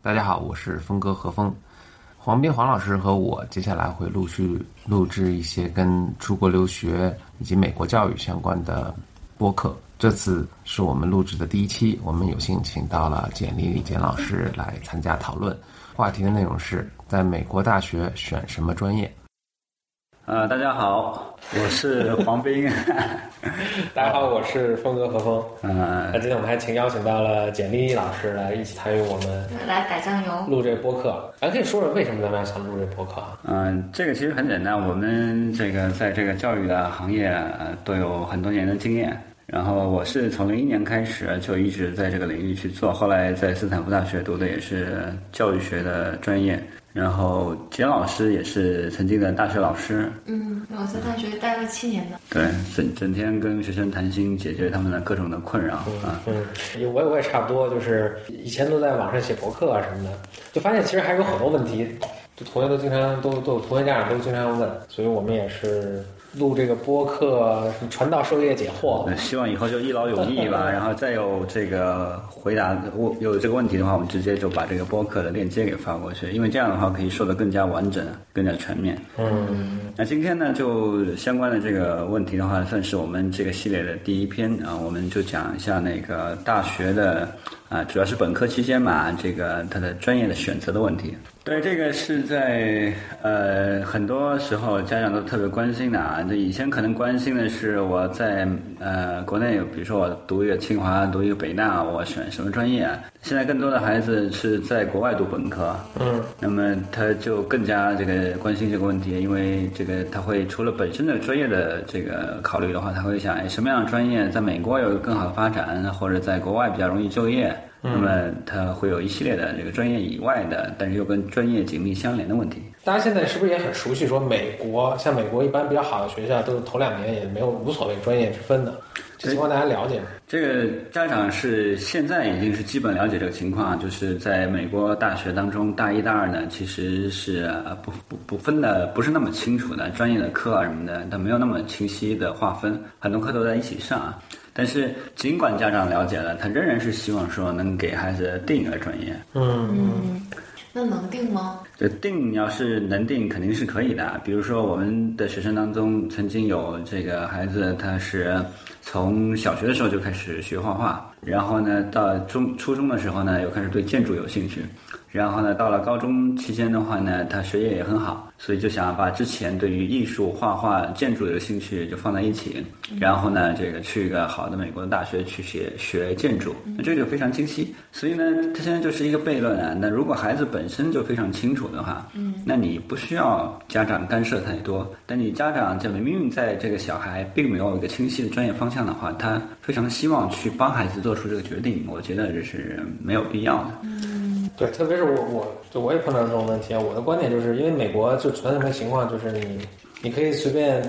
大家好，我是峰哥何峰，黄斌黄老师和我接下来会陆续录制一些跟出国留学以及美国教育相关的播客。这次是我们录制的第一期，我们有幸请到了简历李简老师来参加讨论。话题的内容是在美国大学选什么专业。呃，大家好，我是黄斌。大家好，我是峰哥何峰。嗯，那今天我们还请邀请到了简历老师来一起参与我们来打酱油录这个播客。咱可以说说为什么咱们要想录这播客啊？嗯，这个其实很简单，我们这个在这个教育的行业呃都有很多年的经验。然后我是从零一年开始就一直在这个领域去做，后来在斯坦福大学读的也是教育学的专业。然后简老师也是曾经的大学老师，嗯，我在大学待了七年呢，对，整整天跟学生谈心，解决他们的各种的困扰啊。嗯，我我也差不多，就是以前都在网上写博客啊什么的，就发现其实还有很多问题，就同学都经常都都有同学家长都经常问，所以我们也是。录这个播客，传道授业解惑。希望以后就一劳永逸吧。然后再有这个回答问有这个问题的话，我们直接就把这个播客的链接给发过去，因为这样的话可以说的更加完整、更加全面。嗯。那今天呢，就相关的这个问题的话，算是我们这个系列的第一篇啊，我们就讲一下那个大学的啊，主要是本科期间嘛，这个他的专业的选择的问题。对，这个是在呃很多时候家长都特别关心的啊。就以前可能关心的是我在呃国内，比如说我读一个清华，读一个北大，我选什么专业？现在更多的孩子是在国外读本科，嗯，那么他就更加这个关心这个问题，因为这个他会除了本身的专业的这个考虑的话，他会想，哎，什么样的专业在美国有更好的发展，或者在国外比较容易就业？那么他会有一系列的这个专业以外的，但是又跟专业紧密相连的问题。大家现在是不是也很熟悉？说美国像美国一般比较好的学校，都是头两年也没有无所谓专业之分的。这情况大家了解吗？这个家长是现在已经是基本了解这个情况，就是在美国大学当中，大一、大二呢其实是不不不分的，不是那么清楚的专业的课啊什么的，它没有那么清晰的划分，很多课都在一起上啊。但是，尽管家长了解了，他仍然是希望说能给孩子定一个专业。嗯嗯，那能定吗？就定要是能定，肯定是可以的。比如说，我们的学生当中曾经有这个孩子，他是从小学的时候就开始学画画，然后呢，到中初中的时候呢，又开始对建筑有兴趣。然后呢，到了高中期间的话呢，他学业也很好，所以就想把之前对于艺术、画画、建筑的兴趣就放在一起。然后呢，这个去一个好的美国的大学去学学建筑，那这就非常清晰。所以呢，他现在就是一个悖论啊。那如果孩子本身就非常清楚的话，嗯，那你不需要家长干涉太多。但你家长这明明在这个小孩并没有一个清晰的专业方向的话，他非常希望去帮孩子做出这个决定，我觉得这是没有必要的。嗯。对，特别是我，我就我也碰到这种问题啊。我的观点就是，因为美国就存在什么情况，就是你，你可以随便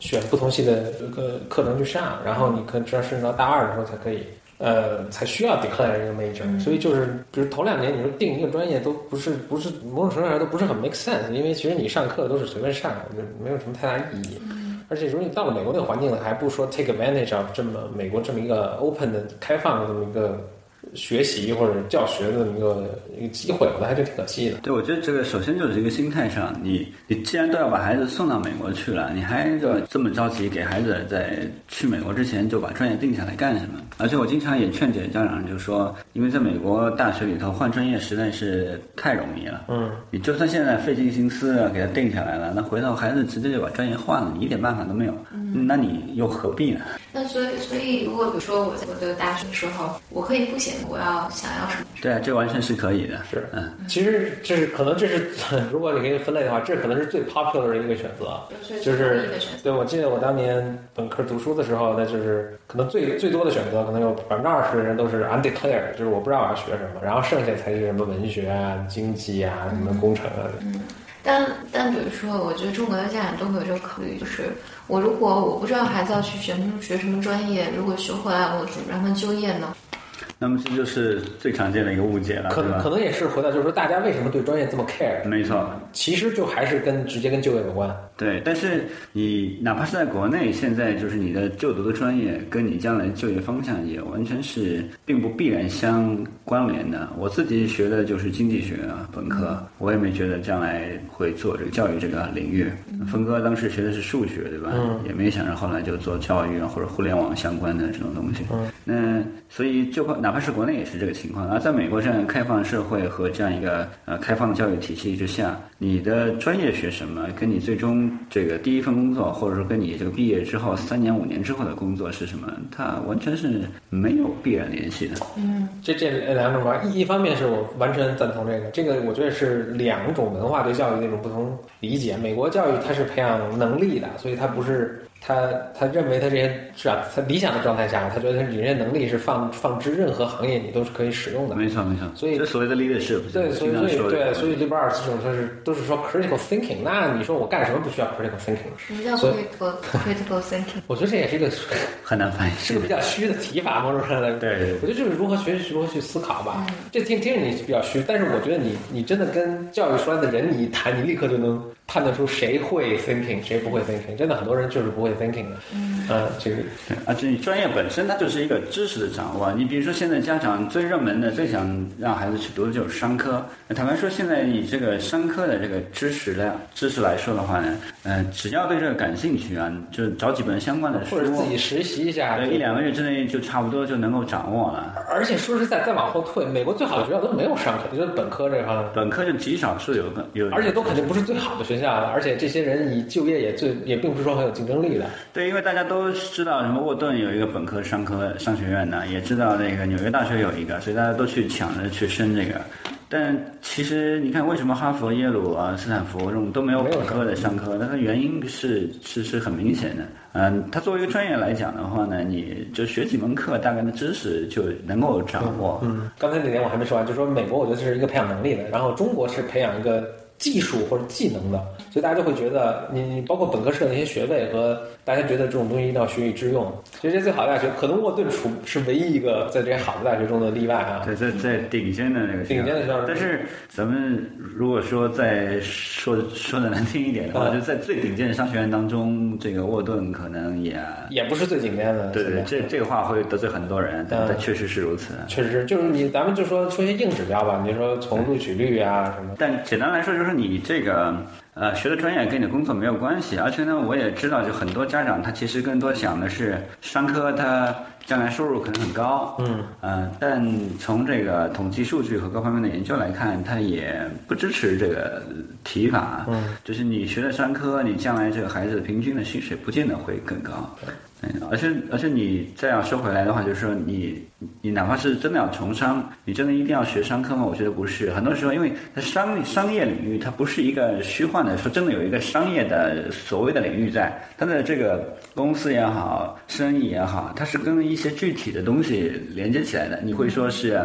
选不同系的这个课程去上，然后你可能直到甚至到大二的时候才可以，呃，才需要 declare 一个 major。所以就是，比如头两年你说定一个专业都不是，不是某种程度上都不是很 make sense，因为其实你上课都是随便上，就没有什么太大意义。而且如果你到了美国那个环境，还不说 take advantage of 这么美国这么一个 open 的开放的这么一个。学习或者教学的一个一个机会，我觉得还是挺可惜的。对，我觉得这个首先就是一个心态上，你你既然都要把孩子送到美国去了，你还要这么着急给孩子在去美国之前就把专业定下来干什么？而且我经常也劝解家长，就说，因为在美国大学里头换专业实在是太容易了。嗯，你就算现在费尽心思给他定下来了，那回头孩子直接就把专业换了，你一点办法都没有。嗯，那你又何必呢？那所以，所以如果比如说我在我的大学的时候，我可以不写。我要想要什么？对啊，这完全是可以的。是，嗯，其实这是 可能这是，如果你给你分类的话，这可能是最 popular 的一个选择，就是对。我记得我当年本科读书的时候，那就是可能最最多的选择，可能有百分之二十的人都是 undeclared，就是我不知道我要学什么，然后剩下才是什么文学啊、经济啊、什么工程啊。嗯，但但比如说，我觉得中国的家长都会有这个考虑，就是我如果我不知道孩子要去学学什么专业，如果学回来，我怎么让他就业呢？那么这就是最常见的一个误解了，可能可能也是回到，就是说大家为什么对专业这么 care？没错，其实就还是跟直接跟就业有关。对，但是你哪怕是在国内，现在就是你的就读的专业跟你将来就业方向也完全是并不必然相关联的。我自己学的就是经济学啊，本科，我也没觉得将来会做这个教育这个领域。峰哥当时学的是数学，对吧？嗯也没想着后来就做教育啊或者互联网相关的这种东西。嗯那所以就哪怕是国内也是这个情况，而在美国这样开放的社会和这样一个呃开放的教育体系之下，你的专业学什么，跟你最终这个第一份工作，或者说跟你这个毕业之后三年五年之后的工作是什么，它完全是没有必然联系的。嗯这这两种吧，一一方面是我完全赞同这个，这个我觉得是两种文化对教育的一种不同理解。美国教育它是培养能力的，所以它不是他他认为他这些是啊？他理想的状态下，他觉得他你这些能力是放放之任何行业你都是可以使用的。没错没错，所以这所谓的 leadership，对，所以所以对，所以 liberal arts 这种就是都是说 critical thinking。那你说我干什么不需要 critical thinking？什么叫 critical critical thinking？我觉得这也是一个 很难翻译。是个比较虚的提法，某种上来说。对对我觉得就是如何学习，如何去思考吧。这听听着你比较虚，但是我觉得你你真的跟教育出来的人你一谈，你立刻就能判断出谁会 thinking，谁不会 thinking。真的很多人就是不会 thinking 的。嗯，这个对，而且你专业本身它就是一个知识的掌握。你比如说，现在家长最热门的、最想让孩子去读的就是商科。坦白说，现在以这个商科的这个知识量、知识来说的话呢，呃，只要对这个感兴趣啊，就找几本相关的书或，者自己实习一下，对，一两个月之内就差不多就能够掌握了。而且说实在，再往后退，美国最好的学校都没有商科，就是本科这方面。本科就极少数有个有，而且都肯定不是最好的学校了，而且这些人你就业也最也并不是说很有竞争力的。对，因为大家都知道什么沃顿有一个本科商科商学院呢，也知道那个纽约大学有一个，所以大家都去抢着去升这个。但其实你看，为什么哈佛、耶鲁啊、斯坦福这种都没有本科的商科？那它原因是是是很明显的。嗯，它作为一个专业来讲的话呢，你就学几门课，大概的知识就能够掌握。嗯，刚才那点我还没说完，就是说美国我觉得是一个培养能力的，然后中国是培养一个技术或者技能的，所以大家就会觉得你你包括本科设的那些学位和大家觉得这种东西一定要学以致用。其实最好的大学，可能沃顿处是唯一一个在这些好的大学中的例外啊。对，在在顶尖的那个学校顶尖的学校但是咱们如果说再说说的难听一点的话，嗯就在最顶尖的商学院当中，这个沃顿可能也也不是最顶尖的，对对，这这个话会得罪很多人，但嗯但确实是如此。确实是，就是你咱们就说说一些硬指标吧，你就说从录取率啊什么。但简单来说，就是你这个呃学的专业跟你的工作没有关系，而且呢，我也知道，就很多家长他其实更多想的是商科，他将来收入可能很高，嗯，呃，但从这个统计数据和各方面的研究来看，它也不支持这个提法，嗯，就是你学了商科，你将来这个孩子平均的薪水不见得会更高。嗯，而且而且你再要说回来的话，就是说你你哪怕是真的要从商，你真的一定要学商科吗？我觉得不是。很多时候，因为它商商业领域它不是一个虚幻的，说真的有一个商业的所谓的领域在，它的这个公司也好，生意也好，它是跟一些具体的东西连接起来的。你会说是。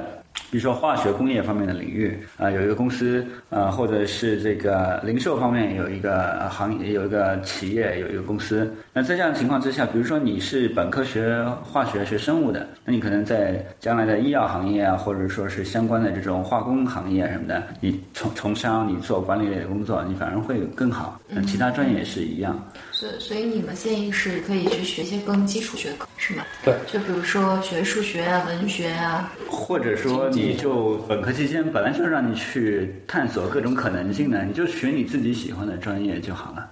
比如说化学工业方面的领域啊、有一个公司啊、或者是这个零售方面有一个呃行业，有一个企业，有一个公司。那在这样的情况之下，比如说你是本科学化学、学生物的，那你可能在将来的医药行业啊，或者说是相关的这种化工行业什么的，你从从商，你做管理类的工作，你反而会更好。那其他专业也是一样。所以所以你们建议是可以去学一些更基础学科，是吗？对，就比如说学数学啊、文学啊，或者说你就本科期间本来就是让你去探索各种可能性的，你就学你自己喜欢的专业就好了。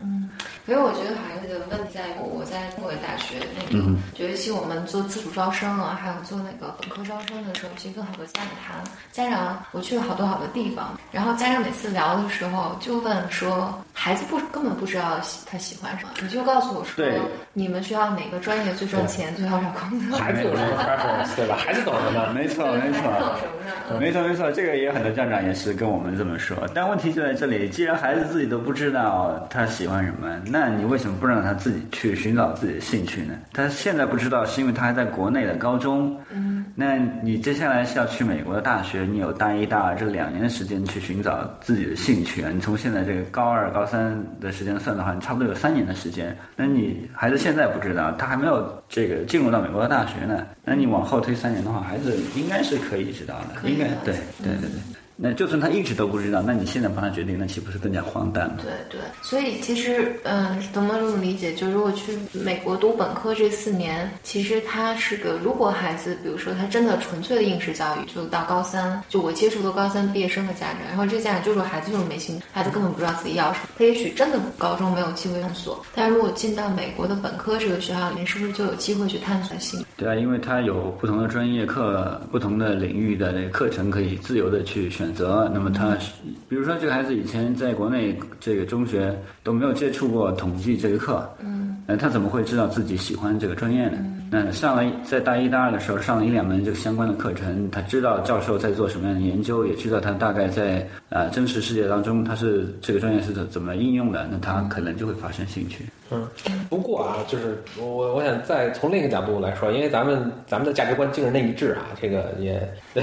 因为我觉得还是这个问题在于我在中国大学那个，就尤其我们做自主招生啊，还有做那个本科招生的时候，其实跟好多家长谈，家长我去了好多好多地方，然后家长每次聊的时候就问说，孩子不根本不知道喜他喜欢什么，你就告诉我说对，你们学校哪个专业最赚钱，最好找工作。孩子有什么 preference 对吧？孩子懂什么？没错，没错。没错没错，这个也有很多家长也是跟我们这么说，但问题就在这里，既然孩子自己都不知道他喜欢什么，那你为什么不让他自己去寻找自己的兴趣呢？他现在不知道，是因为他还在国内的高中，嗯，那你接下来是要去美国的大学，你有大一、大二这两年的时间去寻找自己的兴趣啊。你从现在这个高二、高三的时间算的话，你差不多有三年的时间。那你孩子现在不知道，他还没有这个进入到美国的大学呢。那你往后推三年的话，孩子应该是可以知道的，应该对对对对。那就算他一直都不知道，那你现在帮他决定，那岂不是更加荒诞吗？对对，所以其实，嗯，怎么这么理解？就如果去美国读本科这四年，其实他是个，如果孩子，比如说他真的纯粹的应试教育，就到高三，就我接触的高三毕业生的家长，然后这家长就说孩子就是没兴趣，孩子根本不知道自己要什么，他也许真的高中没有机会探索，但如果进到美国的本科这个学校里面，是不是就有机会去探索性？对啊，因为他有不同的专业课、不同的领域的那个课程可以自由的去选择。那么他，比如说这个孩子以前在国内这个中学都没有接触过统计这个课，嗯，那，他怎么会知道自己喜欢这个专业呢？嗯上了在大一、大二的时候上了一两门这个相关的课程，他知道教授在做什么样的研究，也知道他大概在呃真实世界当中他是这个专业是怎怎么应用的，那他可能就会发生兴趣。嗯，不过啊，就是我我想再从另一个角度来说，因为咱们咱们的价值观精神内一致啊，这个也，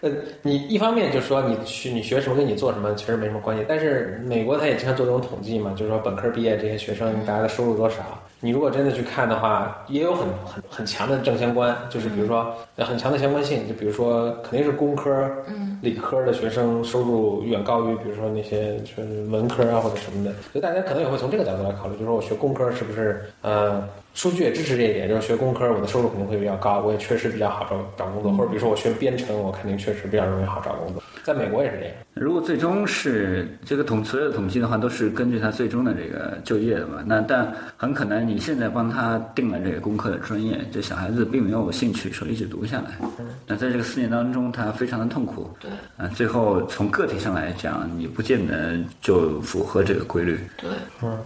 呃，你一方面就说你去你学什么跟你做什么其实没什么关系，但是美国他也经常做这种统计嘛，就是说本科毕业这些学生大家的收入多少，你如果真的去看的话，也有很很很强的正相关，就是比如说很强的相关性，就比如说肯定是工科、嗯。理科的学生收入远高于，比如说那些就是文科啊或者什么的，所以大家可能也会从这个角度来考虑，就是说我学工科是不是呃数据也支持这一点，就是学工科我的收入肯定会比较高，我也确实比较好找找工作，或者比如说我学编程，我肯定确实比较容易好找工作，在美国也是这样。如果最终是这个统所有的统计的话，都是根据他最终的这个就业的嘛。那但很可能你现在帮他定了这个工科的专业，这小孩子并没有兴趣说一直读下来。那在这个四年当中，他非常的痛苦。对啊，最后从个体上来讲，你不见得就符合这个规律。对，嗯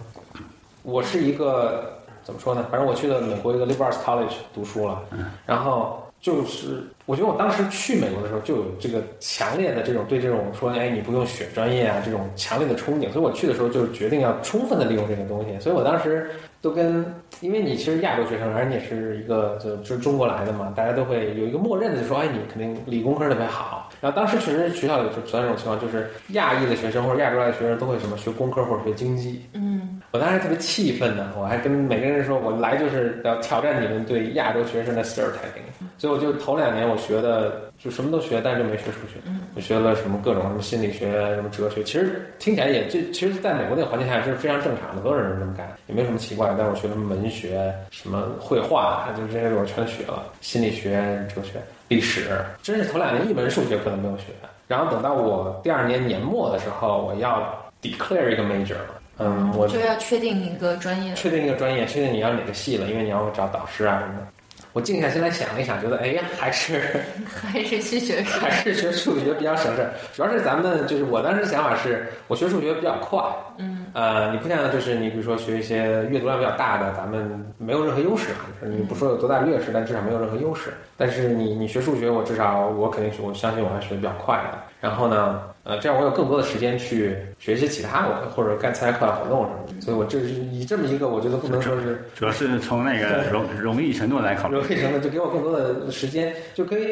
我是一个怎么说呢？反正我去了美国一个 liberal arts college 读书了，然后就是我觉得我当时去美国的时候就有这个强烈的这种对这种说哎你不用选专业啊这种强烈的憧憬，所以我去的时候就决定要充分的利用这个东西，所以我当时都跟因为你其实亚洲学生，而你也是一个就就是中国来的嘛，大家都会有一个默认的就说哎你肯定理工科特别好，然后当时确实学校里就存在这种情况，就是亚裔的学生或者亚洲来的学生都会什么学工科或者学经济，嗯我当时特别气愤的，我还跟每个人说，我来就是要挑战你们对亚洲学生的 stereotyping。所以我就头两年我学的就什么都学，但是就没学数学。我学了什么各种什么心理学、什么哲学，其实听起来也这其实在美国那个环境下是非常正常的，所有人都这么干，也没什么奇怪的。但是我学什么文学、什么绘画，就这些我全学了，心理学、哲学、历史，真是头两年一门数学课都没有学。然后等到我第二年年末的时候，我要 declare 一个 major 了。嗯，我就要确定一个专业。确定一个专业，确定你要哪个系了，因为你要找导师啊什么的。我静下心来想了一想，觉得哎呀，还是 还是去学数 还是学数学比较省事。主要是咱们就是我当时想法是，我学数学比较快，嗯，呃，你不像就是你比如说学一些阅读量比较大的，咱们没有任何优势啊，就是你不说有多大劣势，但至少没有任何优势。但是你你学数学，我至少我肯定是我相信我还学的比较快的。然后呢，呃，这样我有更多的时间去学一些其他的或者干参加课外活动什么的。所以我这是以这么一个，我觉得不能说是主要是从那个容容易程度来考虑。容易程度就给我更多的时间，就可以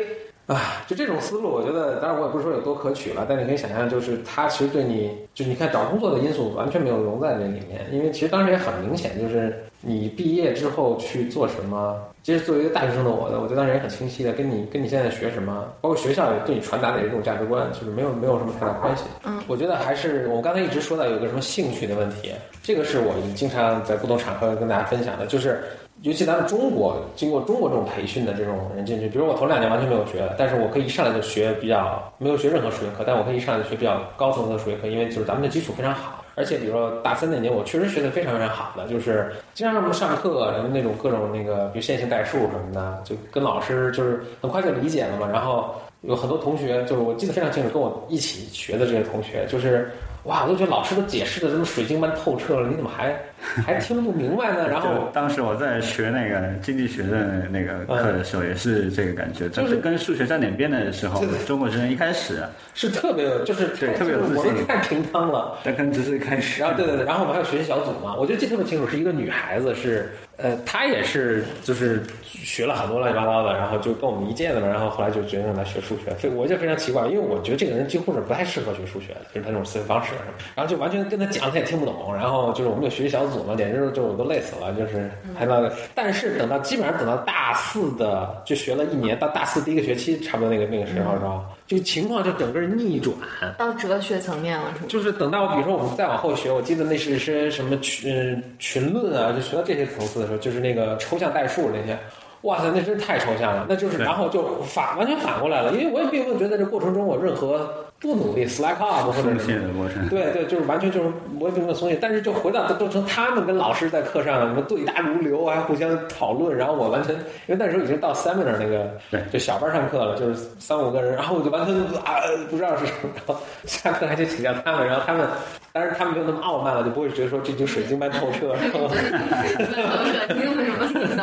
啊，就这种思路，我觉得，当然我也不是说有多可取了，但你可以想象，就是他其实对你，就你看找工作的因素完全没有融在这里面，因为其实当时也很明显，就是你毕业之后去做什么，其实作为一个大学生的我的，我觉得当时也很清晰的，跟你跟你现在学什么，包括学校也对你传达的一种价值观，就是没有没有什么太大关系。嗯，我觉得还是我刚才一直说到有个什么兴趣的问题，这个是我经常在不同场合跟大家分享的，就是。尤其咱们中国经过中国这种培训的这种人进去，比如我头两年完全没有学，但是我可以一上来就学比较没有学任何数学课，但我可以一上来就学比较高层次的数学课，因为就是咱们的基础非常好。而且比如说大三那年，我确实学的非常非常好的，就是经常上课什么那种各种那个，比如线性代数什么的，就跟老师就是很快就理解了嘛。然后有很多同学，就是我记得非常清楚，跟我一起学的这些同学，就是哇，我都觉得老师都解释的这么水晶般透彻了，你怎么还 还听不明白呢？然后当时我在学那个经济学的那个课的时候，也是这个感觉，就就是是跟数学沾点边的时候中国学生一开始，是特别有，就是对特别有自信我都太平汤了。但可能只是开始然，后对对对，然后我们还有学习小组嘛，我就记得特别清楚，是一个女孩子是呃，他也是就是学了很多乱七八糟的，然后就跟我们一届的嘛，然后后来就决定来学数学。非我就非常奇怪，因为我觉得这个人几乎是不太适合学数学的，就是他那种思维方式然后就完全跟他讲他也听不懂。然后就是我们有学习小组嘛，简直就我都累死了，就是还到，但是等到基本上等到大四的就学了一年，到大四第一个学期差不多那个那个时候是吧？就情况就整个逆转，到哲学层面了，是吗？就是等到比如说我们再往后学，我记得那是些什么群群论啊，就学到这些层次的时候，就是那个抽象代数那些，哇塞，那真是太抽象了。那就是然后就反完全反过来了，因为我也并没有觉得这过程中我任何不努力 slack off 或者松什么。懈的过程。对对，就是完全就是我也并没有松懈，但是就回到都成他们跟老师在课上什么对答如流，还互相讨论，然后我完全因为那时候已经到 seminar 那个对就小班上课了，就是三五个人，然后我就完全啊不知道是什么，然后下课还去请教他们，然后他们当然他们没有那么傲慢了，就不会觉得说这就水晶般透彻？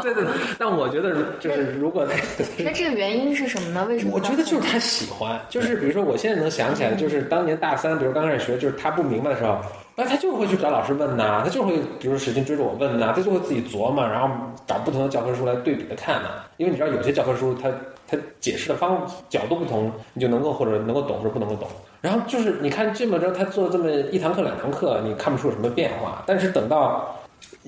对对，但我觉得就是如果 那这个原因是什么呢？为什么？我觉得就是他喜欢，就是比如说我现在能想起来，就是当年大三，比如刚开始学，就是他不明白的时候，那他就会去找老师问呐、他就会比如使劲追着我问呐、他就会自己琢磨，然后找不同的教科书来对比的看呐、因为你知道有些教科书它他解释的方角度不同，你就能够或者能够懂或者不能够懂。然后就是你看这么着，他做了这么一堂课两堂课，你看不出有什么变化，但是等到。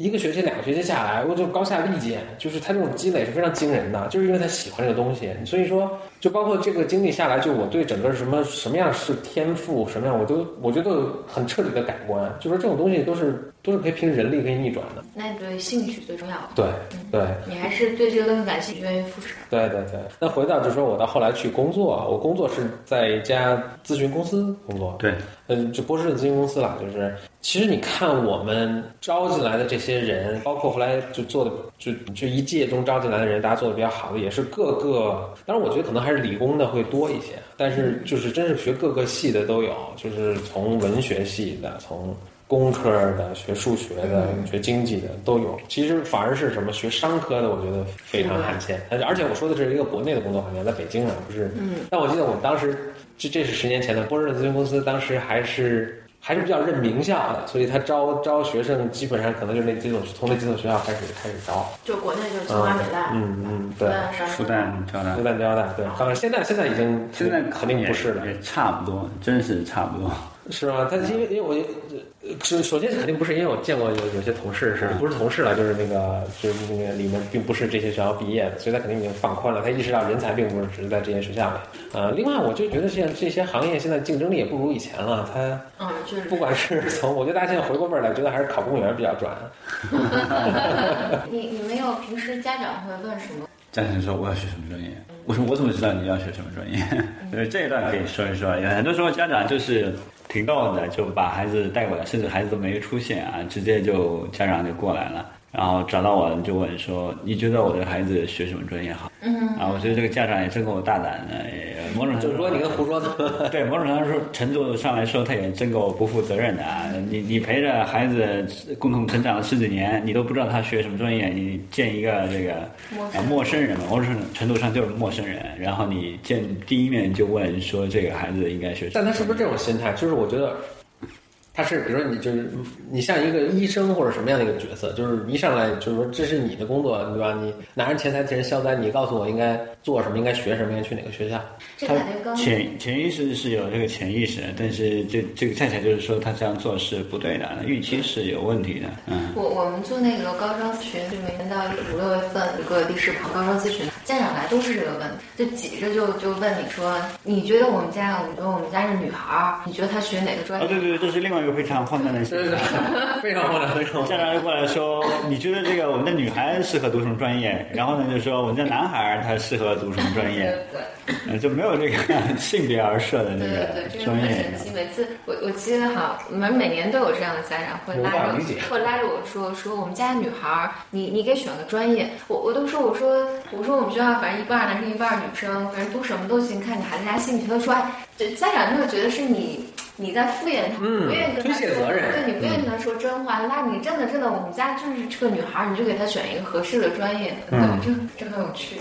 一个学期、两个学期下来，我就高下立见，就是他这种积累是非常惊人的，就是因为他喜欢这个东西，所以说，就包括这个经历下来，就我对整个什么什么样是天赋，什么样我都我觉得很彻底的改观，就说这种东西都是都是可以凭人力可以逆转的。那你对兴趣最重要。对对你还是对这个东西感兴趣，愿意付出。对对对。那回到就是说我到后来去工作，我工作是在一家咨询公司工作，对，嗯，就波士顿咨询公司啦，就是其实你看我们招进来的这些人，包括后来就做的就就一届中招进来的人，大家做的比较好的，也是各个，当然我觉得可能还是理工的会多一些，但是就是真是学各个系的都有，就是从文学系的，从工科的、学数学的、学经济的都有。其实反而是什么学商科的，我觉得非常罕见。而且而且我说的这是一个国内的工作环境，在北京啊，不是。嗯。但我记得我们当时，这这是十年前的波士顿咨询公司，当时还是还是比较认名校的，所以他招招学生基本上可能就是那几所从那几所学校开始开始招。就国内就是清华北大，嗯嗯，对。复旦、交大复，旦交大，对。当然现在现在已经现在肯定不是了，也差不多，真是差不多。是吗？他因为因为我呃首首先肯定不是，因为我见过有有些同事是不是同事了，就是那个就是那个里面并不是这些学校毕业的，所以他肯定已经放宽了，他意识到人才并不是只是在这些学校里。呃，另外我就觉得现在这些行业现在竞争力也不如以前了，他嗯，就是不管是从我觉得大家现在回过味儿来，觉得还是考公务员比较赚。你你没有平时家长会问什么？家长说我要学什么专业，我说我怎么知道你要学什么专业？所 以这一段可以说一说。有很多时候家长就是挺逗的，就把孩子带过来，甚至孩子都没出现啊，直接就家长就过来了，然后找到我就问说：“你觉得我的孩子学什么专业好？”嗯，啊，我觉得这个家长也真够大胆的，也某种程度就是说你跟胡说的，对某种程度说程度上来说，他也真够不负责任的啊！你你陪着孩子共同成长了十几年，你都不知道他学什么专业，你见一个这个啊陌生人嘛，某种程度上就是陌生人，然后你见第一面就问说这个孩子应该学什么？但他是不是这种心态？就是我觉得。他是，比如说你就是你像一个医生或者什么样的一个角色，就是一上来就是说这是你的工作，对吧？你拿着钱财替人消灾，你告诉我应该做什么，应该学什么，应该去哪个学校。他这感觉跟潜潜意识是有这个潜意识，但是这这个恰恰就是说他这样做是不对的，预期是有问题的，嗯。我我们做那个高招咨询，就每年到五六月份一个历史跑高招咨询，家长来都是这个问题，就挤着就就问你说，你觉得我们家，我觉得我们家是女孩儿，你觉得她学哪个专哦，业？对对，这是另外一个非常荒诞的事情。非常荒诞，非常。家长就过来说，你觉得这个我们的女孩适合读什么专业？然后呢，就说我们的男孩他适合读什么专业？对呃，就没有这个 性别而设的那对对对，个这个专业很神。奇。每次我我记得好，我们每年都有这样的家长会拉着我，会拉着我说说我们家女孩儿，你你给选个专业。我我都说我说我说我们学校反正一半男生一半女生，反正读什么都行，看你孩子家兴趣。他说哎，这家长就会觉得是你。你在敷衍他，嗯不愿意跟他说，对你不愿意跟他说真话。那你真的真的，我们家就是这个女孩儿，你就给她选一个合适的专业，对这这很有趣。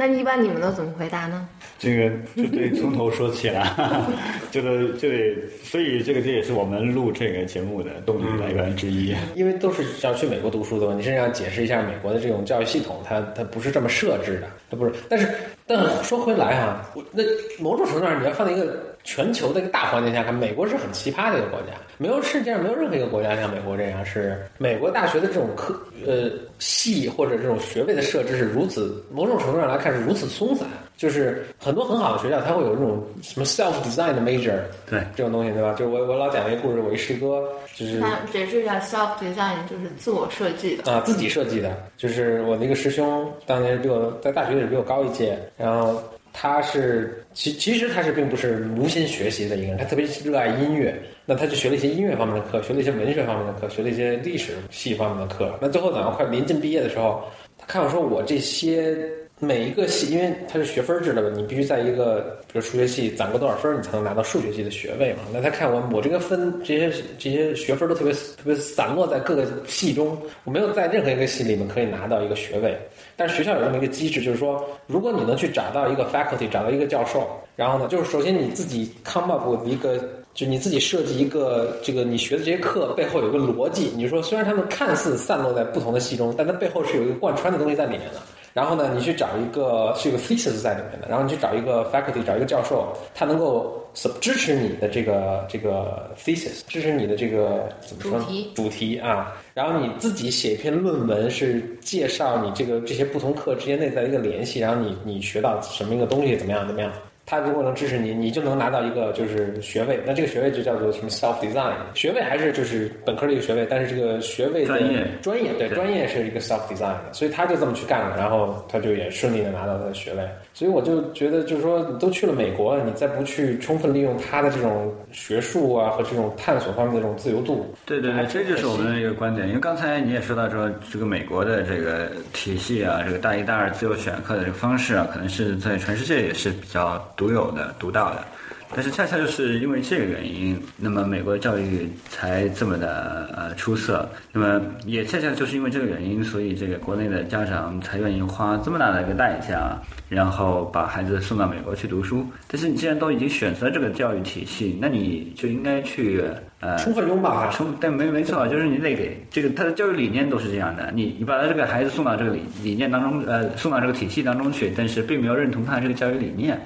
那一般你们都怎么回答呢？这个就得从头说起了，这个就得，所以这个这也是我们录这个节目的动力来源之一。因为都是要去美国读书的嘛，你甚至要解释一下美国的这种教育系统，它它不是这么设置的，它不是。但是，但说回来啊，我那某种程度上，你要放在一个全球的一个大环境下看，美国是很奇葩的一个国家，没有世界上没有任何一个国家像美国这样，是美国大学的这种科呃系或者这种学位的设置是如此，某种程度上来看是如此松散，就是很多很好的学校，它会有这种什么 self design 的 major，对这种东西，对吧？就是我我老讲一个故事，我一师哥就是那解释一下 self design 就是自我设计的。啊，自己设计的，就是我那个师兄当年比我在大学里比我高一届，然后他是其其实他是并不是无心学习的一个人，他特别热爱音乐，那他就学了一些音乐方面的课，学了一些文学方面的课，学了一些历史系方面的课。那最后等到快临近毕业的时候，他看我说我这些每一个系，因为它是学分制的吧，你必须在一个比如数学系攒够多少分，你才能拿到数学系的学位嘛。那他看我我这个分这些这些学分都特别特别散落在各个系中，我没有在任何一个系里面可以拿到一个学位。但是学校有这么一个机制，就是说，如果你能去找到一个 faculty，找到一个教授，然后呢，就是首先你自己 come up with 一个，就你自己设计一个这个你学的这些课背后有个逻辑。你说虽然他们看似散落在不同的系中，但它背后是有一个贯穿的东西在里面的。然后呢，你去找一个是有个 thesis 在里面的，然后你去找一个 faculty，找一个教授，他能够支持你的这个这个 thesis，支持你的这个怎么说主题。主题啊，然后你自己写一篇论文，是介绍你这个这些不同课之间内在的一个联系，然后你你学到什么一个东西怎么样怎么样。他如果能支持你，你就能拿到一个就是学位。那这个学位就叫做什么 self design 学位，还是就是本科的一个学位，但是这个学位的专业专业对对专业是一个 self design 的，所以他就这么去干了，然后他就也顺利的拿到他的学位。所以我就觉得，就是说，你都去了美国了，你再不去充分利用他的这种学术啊和这种探索方面的这种自由度，对对对，这就是我们的一个观点。因为刚才你也说到说，这个美国的这个体系啊，这个大一、大二自由选课的这个方式啊，可能是在全世界也是比较独有的、独到的。但是恰恰就是因为这个原因，那么美国的教育才这么的呃出色。那么也恰恰就是因为这个原因，所以这个国内的家长才愿意花这么大的一个代价，然后把孩子送到美国去读书。但是你既然都已经选择这个教育体系，那你就应该去呃充分拥抱它。充但没没错，就是你得给这个他的教育理念都是这样的，你你把他这个孩子送到这个理理念当中，呃，送到这个体系当中去，但是并没有认同他这个教育理念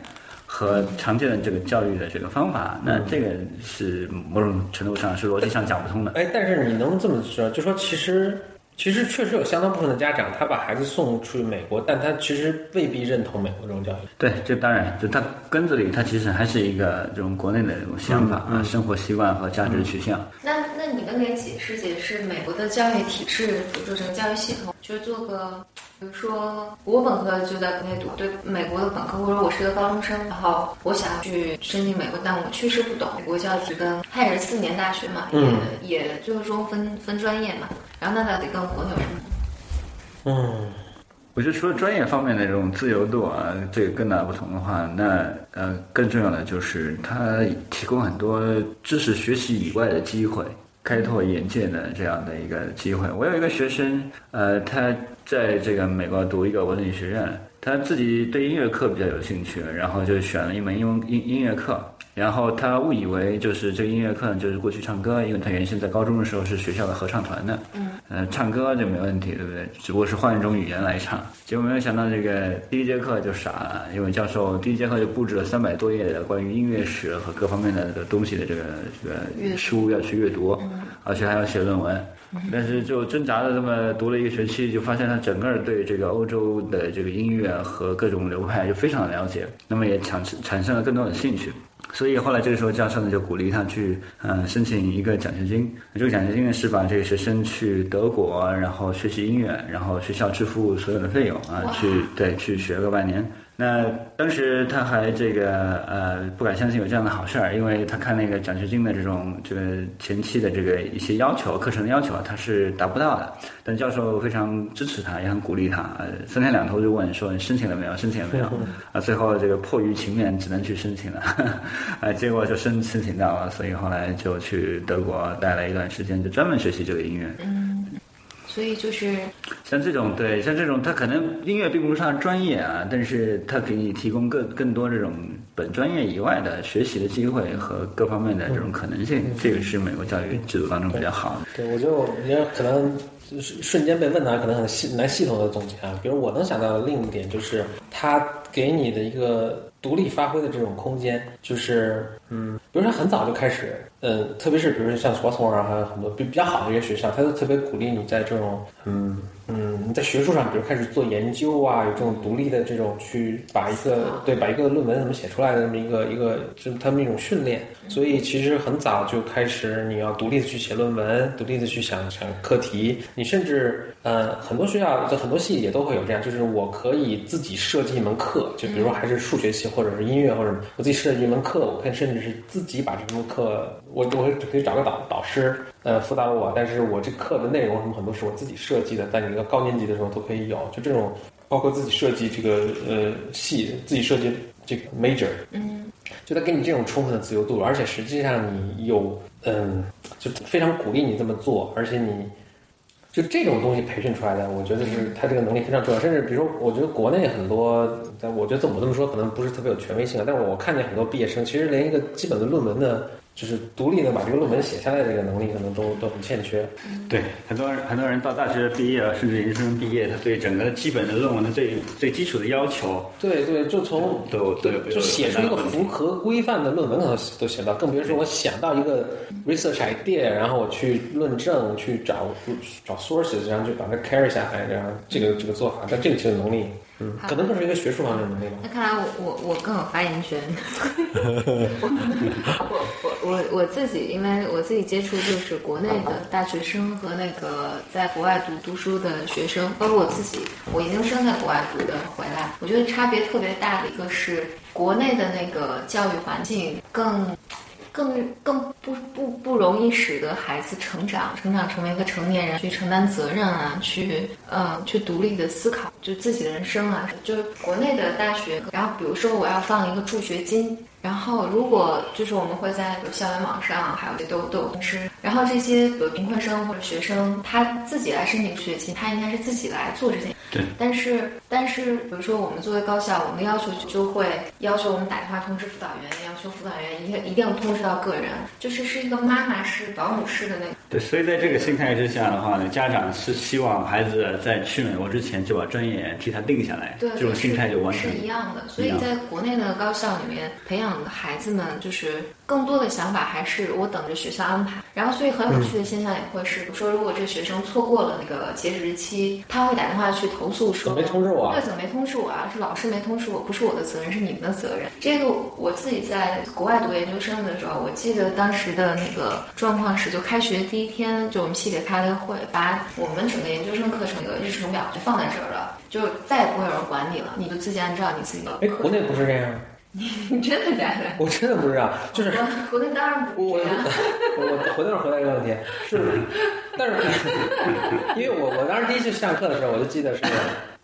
和常见的这个教育的这个方法，那这个是某种程度上是逻辑上讲不通的。哎，但是你能这么说，就说其实其实确实有相当部分的家长，他把孩子送出去美国，但他其实未必认同美国这种教育。对，这当然，就他根子里，他其实还是一个这种国内的这种想法啊、生活习惯和价值取向。那那你能给解释解释美国的教育体制，比如说整个教育系统，就是做个，比如说我本科就在国内读，对美国的本科，或者我是个高中生，然后我想去申请美国，但我确实不懂美国教育跟，它也是四年大学嘛，嗯也也最终分分专业嘛，然后那到底跟国有什么？嗯，我觉得除了专业方面的这种自由度啊，这个更大不同的话，那呃更重要的就是它提供很多知识学习以外的机会，开拓眼界的这样的一个机会。我有一个学生，呃，他在这个美国读一个文理学院，他自己对音乐课比较有兴趣，然后就选了一门英文音音乐课。然后他误以为就是这个音乐课呢，就是过去唱歌，因为他原先在高中的时候是学校的合唱团的，嗯，呃，唱歌就没问题，对不对？只不过是换一种语言来唱。结果没有想到，这个第一节课就傻了，因为教授第一节课就布置了三百多页的关于音乐史和各方面的这个东西的这个这个书要去阅读，而且还要写论文。但是就挣扎的这么读了一个学期，就发现他整个对这个欧洲的这个音乐和各种流派就非常了解，那么也产产生了更多的兴趣。所以后来这个时候，教授呢就鼓励他去，呃，申请一个奖学金。这个奖学金呢是把这个学生去德国，然后学习音乐，然后学校支付所有的费用啊，去对去学个半年。那当时他还这个呃不敢相信有这样的好事儿，因为他看那个奖学金的这种这个前期的这个一些要求，课程的要求他是达不到的。但教授非常支持他，也很鼓励他，呃，三天两头就问说你申请了没有？申请了没有？啊，最后这个迫于情面，只能去申请了，啊，结果就申申请到了，所以后来就去德国待了一段时间，就专门学习这个音乐。所以就是像这种对，像这种他可能音乐并不上专业啊，但是他给你提供更更多这种本专业以外的学习的机会和各方面的这种可能性，这个是美国教育制度当中比较好的。对，我就因为可能就是瞬间被问到，可能很系难系统的总结啊。比如我能想到的另一点就是，他给你的一个独立发挥的这种空间，就是嗯，比如说很早就开始，嗯，特别是比如说像索索尔，还有很多比比较好的一些学校，它都特别鼓励你在这种嗯嗯在学术上，比如开始做研究啊，有这种独立的这种去把一个对把一个论文怎么写出来的这么一个一个就是他们一种训练，所以其实很早就开始你要独立的去写论文，独立的去想想课题，你甚至呃很多学校就很多系也都会有这样，就是我可以自己设计一门课，就比如说还是数学系或者是音乐或者我自己设计一门课，我可以甚至是自己把这门课，我我可以找个导导师呃辅导我，但是我这课的内容什么很多是我自己设计的，在你一个高年级的时候都可以有，就这种包括自己设计这个呃系，自己设计这个 major，嗯就他给你这种充分的自由度，而且实际上你有嗯，就非常鼓励你这么做，而且你就这种东西培训出来的，我觉得是他这个能力非常重要。甚至比如说，我觉得国内很多，但我觉得我这么说可能不是特别有权威性啊，但是我看见很多毕业生其实连一个基本的论文的，就是独立的把这个论文写下来的这个能力，可能都都很欠缺。对，很多人很多人到大学毕业了，甚至研究生毕业，他对整个基本的论文的最最基础的要求，对对，就从都都有就写出一个符合规范的论文，可能都写到，更别说我想到一个 research idea，然后我去论证，去找找 sources，然后就把它 carry 下来，然后这个这个做法，但这个其实能力，嗯，可能更是一个学术方面的内容。那看来我我我更有发言权。我我我我自己，因为我自己接触就是国内的大学生和那个在国外读读书的学生，包括我自己，我研究生在国外读的回来，我觉得差别特别大的一个是国内的那个教育环境更。更更不不不容易使得孩子成长，成长成为一个成年人，去承担责任啊，去呃去独立的思考，就自己的人生啊。就是国内的大学，然后比如说我要放一个助学金，然后如果就是我们会在校园网上，还有都都有通知，然后这些有贫困生或者学生，他自己来申请助学籍，他应该是自己来做这件。对。但是但是比如说我们作为高校，我们的要求就会要求我们打电话通知辅导员，要求辅导员一定一定要通知到个人，就是是一个妈妈式、保姆式的那个。对，所以在这个心态之下的话呢，家长是希望孩子在去美国之前就把专业替他定下来，对，这种心态就完全是全一样的。所以在国内的高校里面培养的孩子们，就是更多的想法还是我等着学校安排。然后，所以很有趣的现象也会是，比如说如果这个学生错过了那个截止日期，他会打电话去投诉说怎么没通知我啊对，怎么没通知我啊？是老师没通知我，不是我的责任，是你们的责任。这个我自己在国外读研究生的时候，我记得当时的那个状况是，就开学第一天，就我们系里开了个会，把我们整个研究生课程的日程表就放在这儿了，就再也不会有人管你了，你就自己按照你自己的哎，国内不是这样，你 真的假的？我真的不知道，就是。我我回头回答这个问题是，但是因为我我当时第一次上课的时候，我就记得是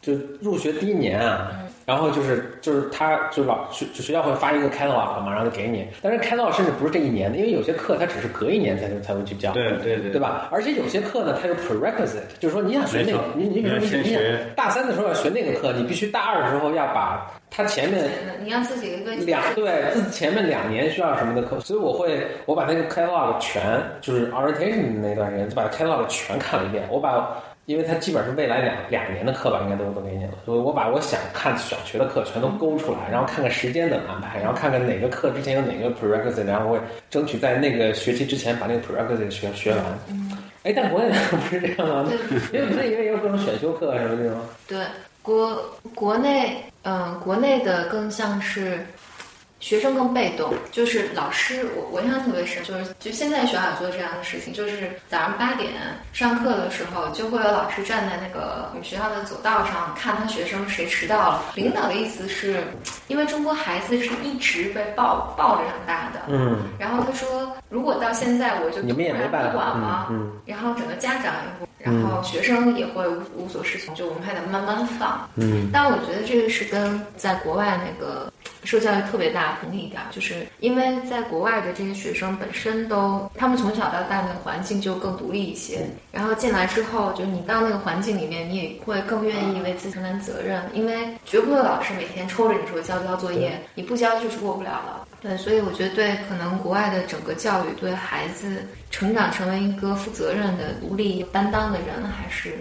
就入学第一年啊，然后就是就是他就是老学就学校会发一个 catalog 嘛，然后就给你，但是 catalog 甚至不是这一年的，因为有些课它只是隔一年才才会去教，对对对。对吧？而且有些课呢，它有 prerequisite，就是说你想学那个，你你比如说你你想大三的时候要学那个课，你必须大二的时候要把它前面你让自己一个两对自前面两年需要什么的课，所以我会我把那个 catalog 全就是 orientation 那段时间就把 catalog 全看了一遍，我把。因为它基本上是未来两两年的课吧，应该都都给你了，所以我把我想看想学的课全都勾出来，然后看看时间怎么安排，然后看看哪个课之前有哪个 prerequisite，然后我会争取在那个学期之前把那个 prerequisite 学学完。哎，但国内不是这样吗，因为不是因为有各种选修课什么的吗。对，国国内，嗯、国内的更像是学生更被动，就是老师，我我印象特别深，就是就现在学校也做这样的事情，就是早上八点上课的时候，就会有老师站在那个我们学校的走道上，看他学生谁迟到了。领导的意思是，因为中国孩子是一直被抱抱着长大的，嗯，然后他说，如果到现在我就你们也没办法管了，嗯嗯然后整个家长也会，然后学生也会无无所适从，就我们还得慢慢放。嗯，但我觉得这个是跟在国外那个受教育特别大的一点，就是因为在国外的这些学生本身都，他们从小到大的环境就更独立一些，然后进来之后，就是你到那个环境里面，你也会更愿意为自己承担责任，因为绝不会老师每天抽着你说交不交作业，你不交就是过不了了。对，所以我觉得对可能国外的整个教育对孩子成长成为一个负责任的、独立担当的人，还是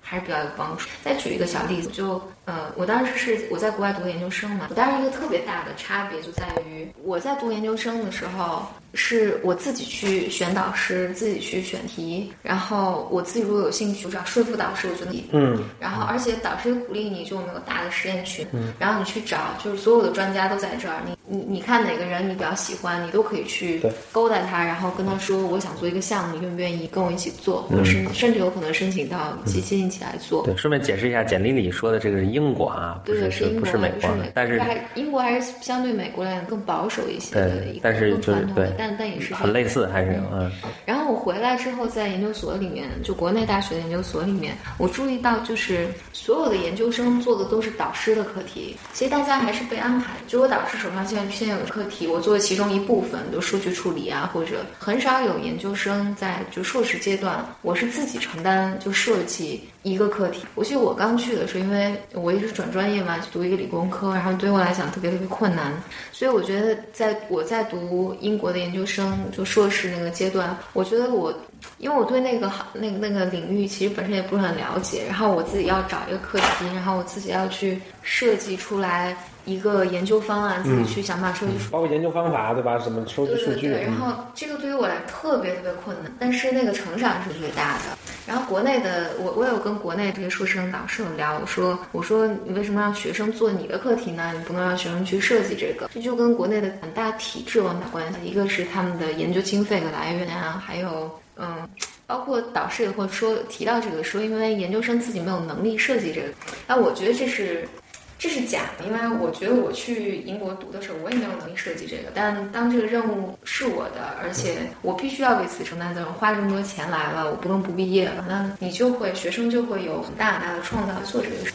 还是比较有帮助。再举一个小例子，就。呃，我当时是我在国外读研究生嘛，我当时一个特别大的差别就在于，我在读研究生的时候是我自己去选导师，自己去选题，然后我自己如果有兴趣，我只要说服导师，我觉得嗯，然后而且导师也鼓励你，就我们有大的实验群，嗯，然后你去找，就是所有的专家都在这儿，你你你看哪个人你比较喜欢，你都可以去勾搭他，然后跟他说我想做一个项目，你愿不愿意跟我一起做，或者是甚至有可能申请到基金一起来做。对，顺便解释一下，简历里说的这个。英国啊，不是是不是美国，但是英国还是相对美国来讲更保守一些的一个更传统的，但但也是很类似，还是嗯。然后我回来之后，在研究所里面，就国内大学的研究所里面，我注意到就是所有的研究生做的都是导师的课题，其实大家还是被安排，就我导师手上现在现在有课题，我做其中一部分，就数据处理啊，或者很少有研究生在就硕士阶段，我是自己承担就设计。一个课题，我记得我刚去的时候，因为我一直转专业嘛，去读一个理工科，然后对我来讲特别特别困难，所以我觉得在我在读英国的研究生就硕士那个阶段，我觉得我，因为我对那个行那个那个领域其实本身也不是很了解，然后我自己要找一个课题，然后我自己要去设计出来。一个研究方案，自己去想办法收集，包括研究方法，对吧？怎么收集数据？对对，然后这个对于我来特别特别困难，但是那个成长是最大的。然后国内的，我我有跟国内这些硕士生导师有聊，我说我说你为什么让学生做你的课题呢？你不能让学生去设计这个，这就跟国内的很大体制有关系。一个是他们的研究经费的来源啊，还有嗯，包括导师也会说提到这个，说因为研究生自己没有能力设计这个。那我觉得这是。这是假的，因为我觉得我去英国读的时候，我也没有能力设计这个。但当这个任务是我的，而且我必须要为此承担责任，花这么多钱来了，我不能不毕业了，那你就会学生就会有很大很大的创造做这个事。